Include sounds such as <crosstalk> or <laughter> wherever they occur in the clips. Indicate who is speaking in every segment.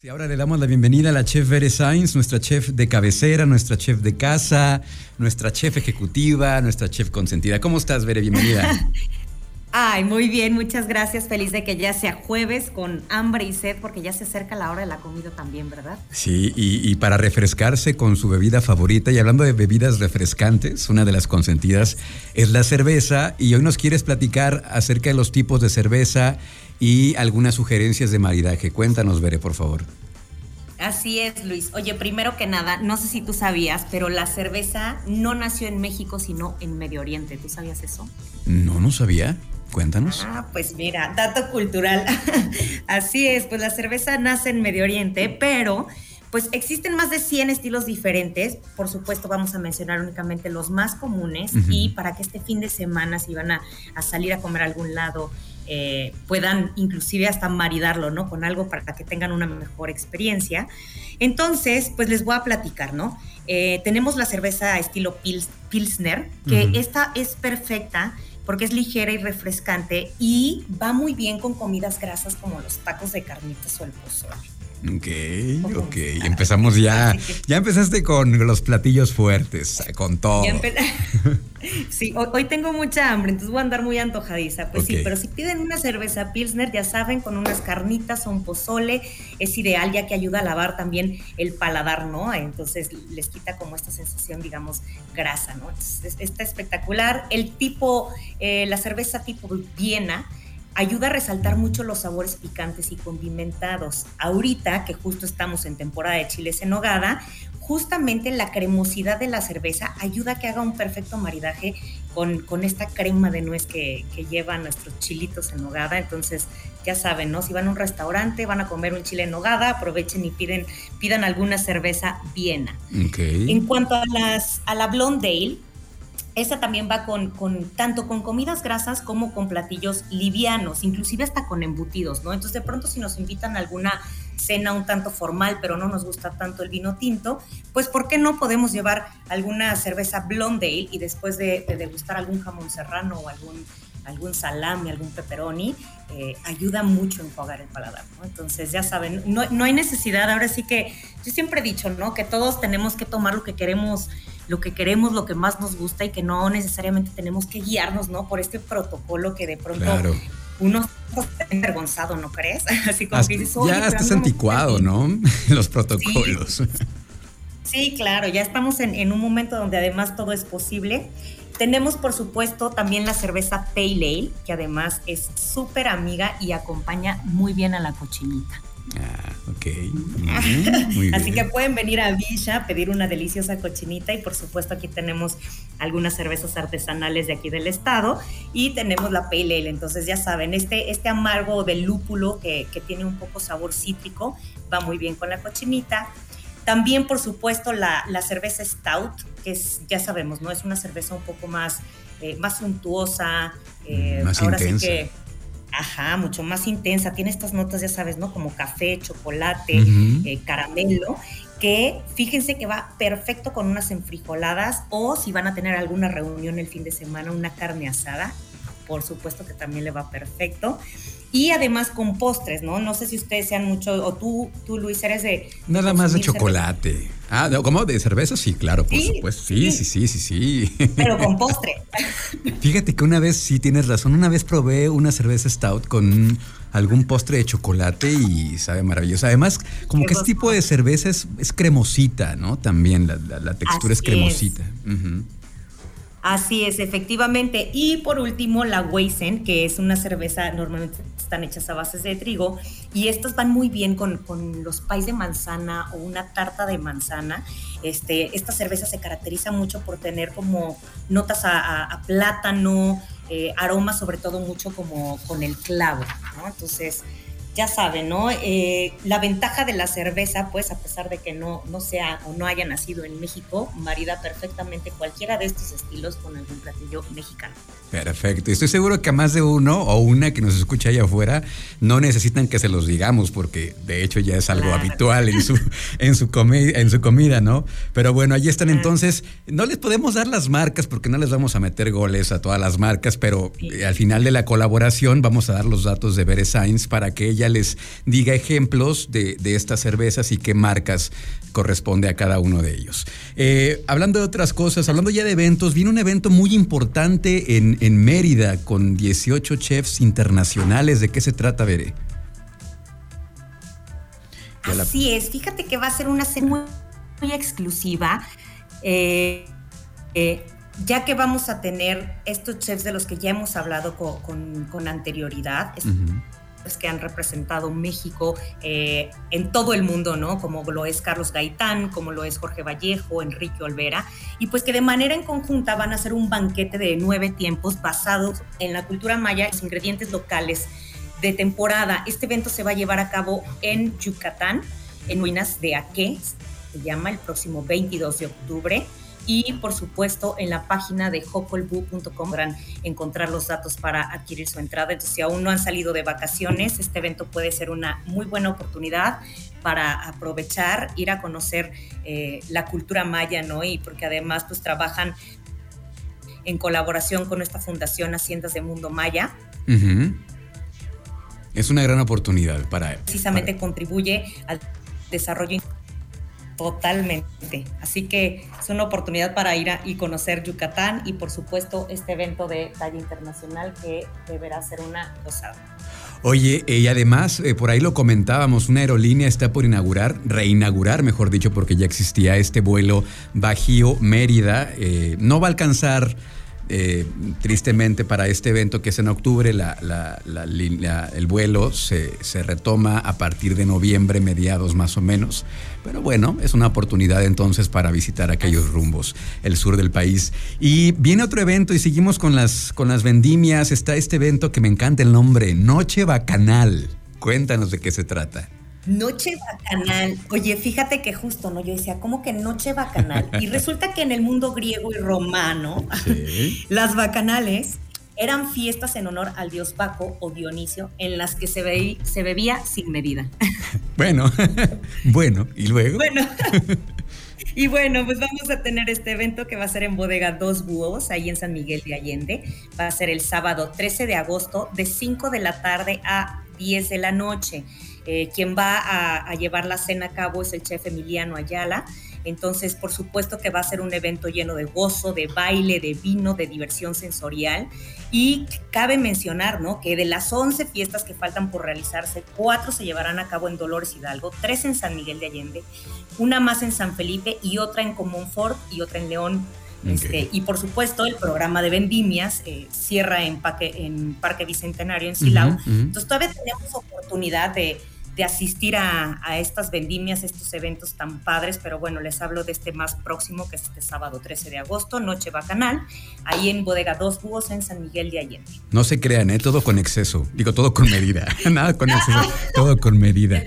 Speaker 1: Y ahora le damos la bienvenida a la chef Vere Sainz, nuestra chef de cabecera, nuestra chef de casa, nuestra chef ejecutiva, nuestra chef consentida. ¿Cómo estás, Vere? Bienvenida. <laughs>
Speaker 2: Ay, muy bien, muchas gracias. Feliz de que ya sea jueves con hambre y sed, porque ya se acerca la hora de la comida también, ¿verdad?
Speaker 1: Sí, y, para refrescarse con su bebida favorita. Y hablando de bebidas refrescantes, una de las consentidas es la cerveza. Y hoy nos quieres platicar acerca de los tipos de cerveza y algunas sugerencias de maridaje. Cuéntanos, Bere, por favor.
Speaker 2: Así es, Luis. Oye, primero que nada, no sé si tú sabías, pero la cerveza no nació en México, sino en Medio Oriente. ¿Tú sabías eso?
Speaker 1: No, no sabía. Cuéntanos.
Speaker 2: Ah, pues mira, dato cultural. <laughs> Así es, pues la cerveza nace en Medio Oriente, pero pues existen más de 100 estilos diferentes. Por supuesto, vamos a mencionar únicamente los más comunes uh -huh. y para que este fin de semana, si van a, a salir a comer a algún lado, eh, puedan inclusive hasta maridarlo, ¿no? Con algo para que tengan una mejor experiencia. Entonces, pues les voy a platicar, ¿no? Eh, tenemos la cerveza estilo Pils Pilsner, que uh -huh. esta es perfecta porque es ligera y refrescante y va muy bien con comidas grasas como los tacos de carnitas o el pozole.
Speaker 1: Ok, ok. Empezamos ya. Ya empezaste con los platillos fuertes, con todo. <laughs>
Speaker 2: sí, hoy, hoy, tengo mucha hambre, entonces voy a andar muy antojadiza. Pues okay. sí, pero si piden una cerveza Pilsner, ya saben, con unas carnitas o un pozole, es ideal ya que ayuda a lavar también el paladar, ¿no? Entonces les quita como esta sensación, digamos, grasa, ¿no? Entonces, está espectacular. El tipo, eh, la cerveza tipo Viena ayuda a resaltar mucho los sabores picantes y condimentados. Ahorita, que justo estamos en temporada de chiles en nogada, justamente la cremosidad de la cerveza ayuda a que haga un perfecto maridaje con, con esta crema de nuez que, que, lleva nuestros chilitos en nogada. Entonces, ya saben, ¿no? Si van a un restaurante, van a comer un chile en nogada, aprovechen y piden, pidan alguna cerveza Viena.
Speaker 1: Okay.
Speaker 2: En cuanto a, las, a la Blonde Ale, esta también va con, con, tanto con comidas grasas como con platillos livianos, inclusive hasta con embutidos, ¿no? Entonces de pronto si nos invitan a alguna cena un tanto formal, pero no nos gusta tanto el vino tinto, pues ¿por qué no podemos llevar alguna cerveza blonde ale y después de, de degustar algún jamón serrano o algún algún salami, algún pepperoni, eh, ayuda mucho a enjuagar el paladar, ¿no? Entonces, ya saben, no, no, hay necesidad, ahora sí que yo siempre he dicho, ¿no? Que todos tenemos que tomar lo que queremos, lo que queremos, lo que más nos gusta y que no necesariamente tenemos que guiarnos, ¿no? Por este protocolo que de pronto
Speaker 1: claro.
Speaker 2: uno está envergonzado, ¿no crees? <laughs>
Speaker 1: Así como hasta, que dices, ya estás anticuado, ¿no? <laughs> Los protocolos.
Speaker 2: Sí. Sí, claro, ya estamos en, en, un momento donde además todo es posible. Tenemos, por supuesto, también la cerveza Pale Ale, que además es súper amiga y acompaña muy bien a la cochinita.
Speaker 1: Ah, ok. Muy <laughs> bien, muy
Speaker 2: Así que pueden venir a Villa a pedir una deliciosa cochinita y por supuesto aquí tenemos algunas cervezas artesanales de aquí del estado y tenemos la Pale Ale. Entonces ya saben, este, este amargo del lúpulo que, que tiene un poco sabor cítrico va muy bien con la cochinita. También, por supuesto, la, la, cerveza Stout, que es, ya sabemos, ¿no? Es una cerveza un poco más, eh, más suntuosa.
Speaker 1: Eh, más ahora intensa.
Speaker 2: sí que. Ajá, mucho más intensa. Tiene estas notas, ya sabes, ¿no? Como café, chocolate, uh -huh. eh, caramelo. Que fíjense que va perfecto con unas enfrijoladas o si van a tener alguna reunión el fin de semana, una carne asada. Por supuesto que también le va perfecto y además con postres, ¿no? No sé si ustedes sean mucho, o tú, tú Luis, eres de...
Speaker 1: Nada más de chocolate. Cerveza. Ah, ¿cómo? ¿De cerveza? Sí, claro, por
Speaker 2: ¿Sí?
Speaker 1: supuesto. Sí, sí, sí, sí, sí.
Speaker 2: Pero con postre. <laughs>
Speaker 1: Fíjate que una vez, sí tienes razón, una vez probé una cerveza stout con algún postre de chocolate y sabe maravilloso. Además, como que este tipo de cerveza es, es cremosita, ¿no? También la, la, la textura
Speaker 2: Así
Speaker 1: es cremosita.
Speaker 2: Es. Uh -huh. Así es, efectivamente. Y por último, la Weizen, que es una cerveza, normalmente están hechas a bases de trigo, y estas van muy bien con, con los pies de manzana o una tarta de manzana. Este, esta cerveza se caracteriza mucho por tener como notas a plátano, eh, aromas sobre todo mucho como con el clavo, ¿no? Entonces, ya saben, ¿no? Eh, la ventaja de la cerveza, pues, a pesar de que no, no sea o no haya nacido en México, marida perfectamente cualquiera de estos estilos con algún platillo mexicano.
Speaker 1: Perfecto. Estoy seguro que a más de uno o una que nos escucha allá afuera no necesitan que se los digamos, porque de hecho ya es algo claro. habitual en su, <laughs> en, su en su comida, ¿no? Pero bueno, ahí están claro. entonces. No les podemos dar las marcas porque no les vamos a meter goles a todas las marcas, pero sí. al final de la colaboración vamos a dar los datos de Bere Sainz para que ella les diga ejemplos de, estas cervezas y qué marcas corresponde a cada uno de ellos. Eh, hablando de otras cosas, hablando ya de eventos, viene un evento muy importante en, en Mérida con 18 chefs internacionales. ¿De qué se trata, Veré?
Speaker 2: Así es, fíjate que va a ser una cena muy, exclusiva, eh, eh, ya que vamos a tener estos chefs de los que ya hemos hablado con, anterioridad. Que han representado México eh, en todo el mundo, ¿no? Como lo es Carlos Gaitán, como lo es Jorge Vallejo, Enrique Olvera, y pues que de manera en conjunta van a hacer un banquete de nueve tiempos basados en la cultura maya, los ingredientes locales de temporada. Este evento se va a llevar a cabo en Yucatán, en ruinas de Aque, se llama el próximo 22 de octubre. Y por supuesto en la página de hopolbu.com podrán encontrar los datos para adquirir su entrada. Entonces, si aún no han salido de vacaciones, este evento puede ser una muy buena oportunidad para aprovechar, ir a conocer eh, la cultura maya, ¿no? Y porque además pues trabajan en colaboración con esta fundación Haciendas de Mundo Maya.
Speaker 1: Es una gran oportunidad para...
Speaker 2: Precisamente contribuye al desarrollo totalmente. Así que es una oportunidad para ir y conocer Yucatán y por supuesto este evento de talla internacional que deberá ser una gozada.
Speaker 1: Oye, y además, eh, por ahí lo comentábamos, una aerolínea está por inaugurar, reinaugurar, mejor dicho, porque ya existía este vuelo Bajío-Mérida. Eh, no va a alcanzar eh, tristemente para este evento que es en octubre, el vuelo se, retoma a partir de noviembre, mediados más o menos. Pero bueno, es una oportunidad entonces para visitar aquellos rumbos, el sur del país. Y viene otro evento y seguimos con las, con las vendimias. Está este evento que me encanta el nombre, Noche Bacanal. Cuéntanos de qué se trata.
Speaker 2: Noche bacanal. Oye, fíjate que justo, ¿no? Yo decía, ¿cómo que noche bacanal? Y <laughs> resulta que en el mundo griego y romano, <laughs> las bacanales eran fiestas en honor al dios Baco o Dionisio, en las que se, se bebía sin medida. <laughs>
Speaker 1: Bueno, bueno, y luego.
Speaker 2: Bueno. Y bueno, pues vamos a tener este evento que va a ser en Bodega Dos Búhos, ahí en San Miguel de Allende. Va a ser el sábado 13 de agosto, de 5 de la tarde a 10 de la noche. Eh, quien va a, llevar la cena a cabo es el chef Emiliano Ayala. Entonces, por supuesto que va a ser un evento lleno de gozo, de baile, de vino, de diversión sensorial. Y cabe mencionar, ¿no? Que de las 11 fiestas que faltan por realizarse, cuatro se llevarán a cabo en Dolores Hidalgo, tres en San Miguel de Allende, una más en San Felipe y otra en Comonfort y otra en León. Este, y por supuesto, el programa de vendimias eh, cierra en, en Parque Bicentenario en Silao. Entonces, todavía tenemos oportunidad de de asistir a, estas vendimias, estos eventos tan padres, pero bueno, les hablo de este más próximo, que es este sábado 13 de agosto, Noche Bacanal, ahí en Bodega Dos Búhos en San Miguel de Allende.
Speaker 1: No se crean, ¿eh? todo con exceso, digo, todo con medida, <laughs> nada con exceso, todo con medida.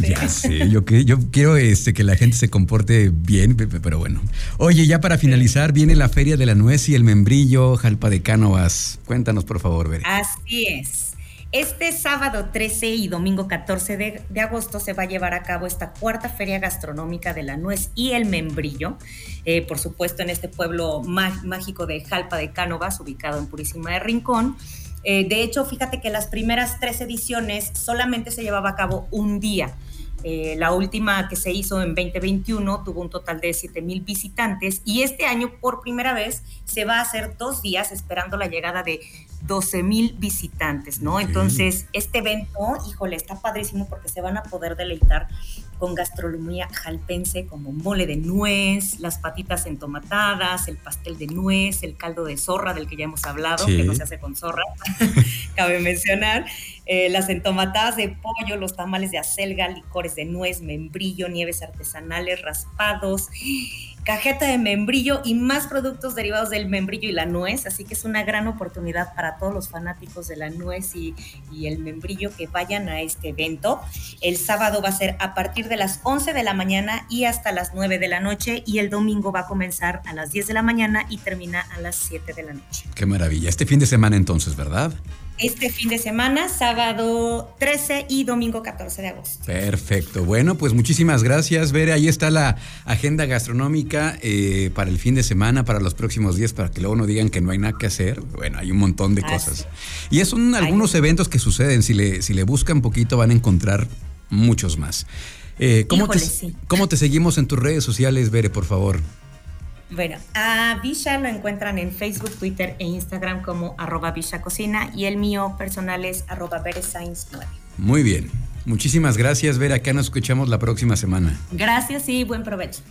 Speaker 1: Ya sé, yo, yo quiero este, que la gente se comporte bien, pero bueno. Oye, ya para finalizar, viene la Feria de la Nuez y el Membrillo, Jalpa de Cánovas. Cuéntanos, por favor, Bere.
Speaker 2: Así es. Este sábado 13 y domingo 14 de, agosto se va a llevar a cabo esta cuarta feria gastronómica de la nuez y el membrillo, eh, por supuesto en este pueblo mágico de Jalpa de Cánovas, ubicado en Purísima de Rincón. Eh, de hecho, fíjate que las primeras tres ediciones solamente se llevaba a cabo un día. Eh, la última que se hizo en 2021 tuvo un total de 7 mil visitantes y este año por primera vez se va a hacer dos días esperando la llegada de 12 mil visitantes, ¿no? Entonces, este evento, híjole, está padrísimo porque se van a poder deleitar con gastronomía jalpense como mole de nuez, las patitas entomatadas, el pastel de nuez, el caldo de zorra del que ya hemos hablado, que no se hace con zorra, <laughs> cabe mencionar, eh, las entomatadas de pollo, los tamales de acelga, licores de nuez, membrillo, nieves artesanales, raspados cajeta de membrillo y más productos derivados del membrillo y la nuez, así que es una gran oportunidad para todos los fanáticos de la nuez y, el membrillo que vayan a este evento. El sábado va a ser a partir de las 11 de la mañana y hasta las 9 de la noche y el domingo va a comenzar a las 10 de la mañana y termina a las 7 de la noche.
Speaker 1: Qué maravilla. Este fin de semana entonces, ¿verdad?
Speaker 2: Este fin de semana, sábado 13 y domingo 14 de agosto.
Speaker 1: Perfecto. Bueno, pues muchísimas gracias, Bere. Ahí está la agenda gastronómica eh, para el fin de semana, para los próximos días, para que luego no digan que no hay nada que hacer. Bueno, hay un montón de cosas. Y son algunos eventos que suceden. Si le, si le buscan poquito, van a encontrar muchos más. Eh, ¿cómo, te, ¿Cómo te seguimos en tus redes sociales, Bere, por favor?
Speaker 2: Bueno, a Visha lo encuentran en Facebook, Twitter e Instagram como arroba Visha Cocina y el mío personal es arroba 9.
Speaker 1: Muy bien. Muchísimas gracias, Vera. Acá nos escuchamos la próxima semana.
Speaker 2: Gracias y buen provecho.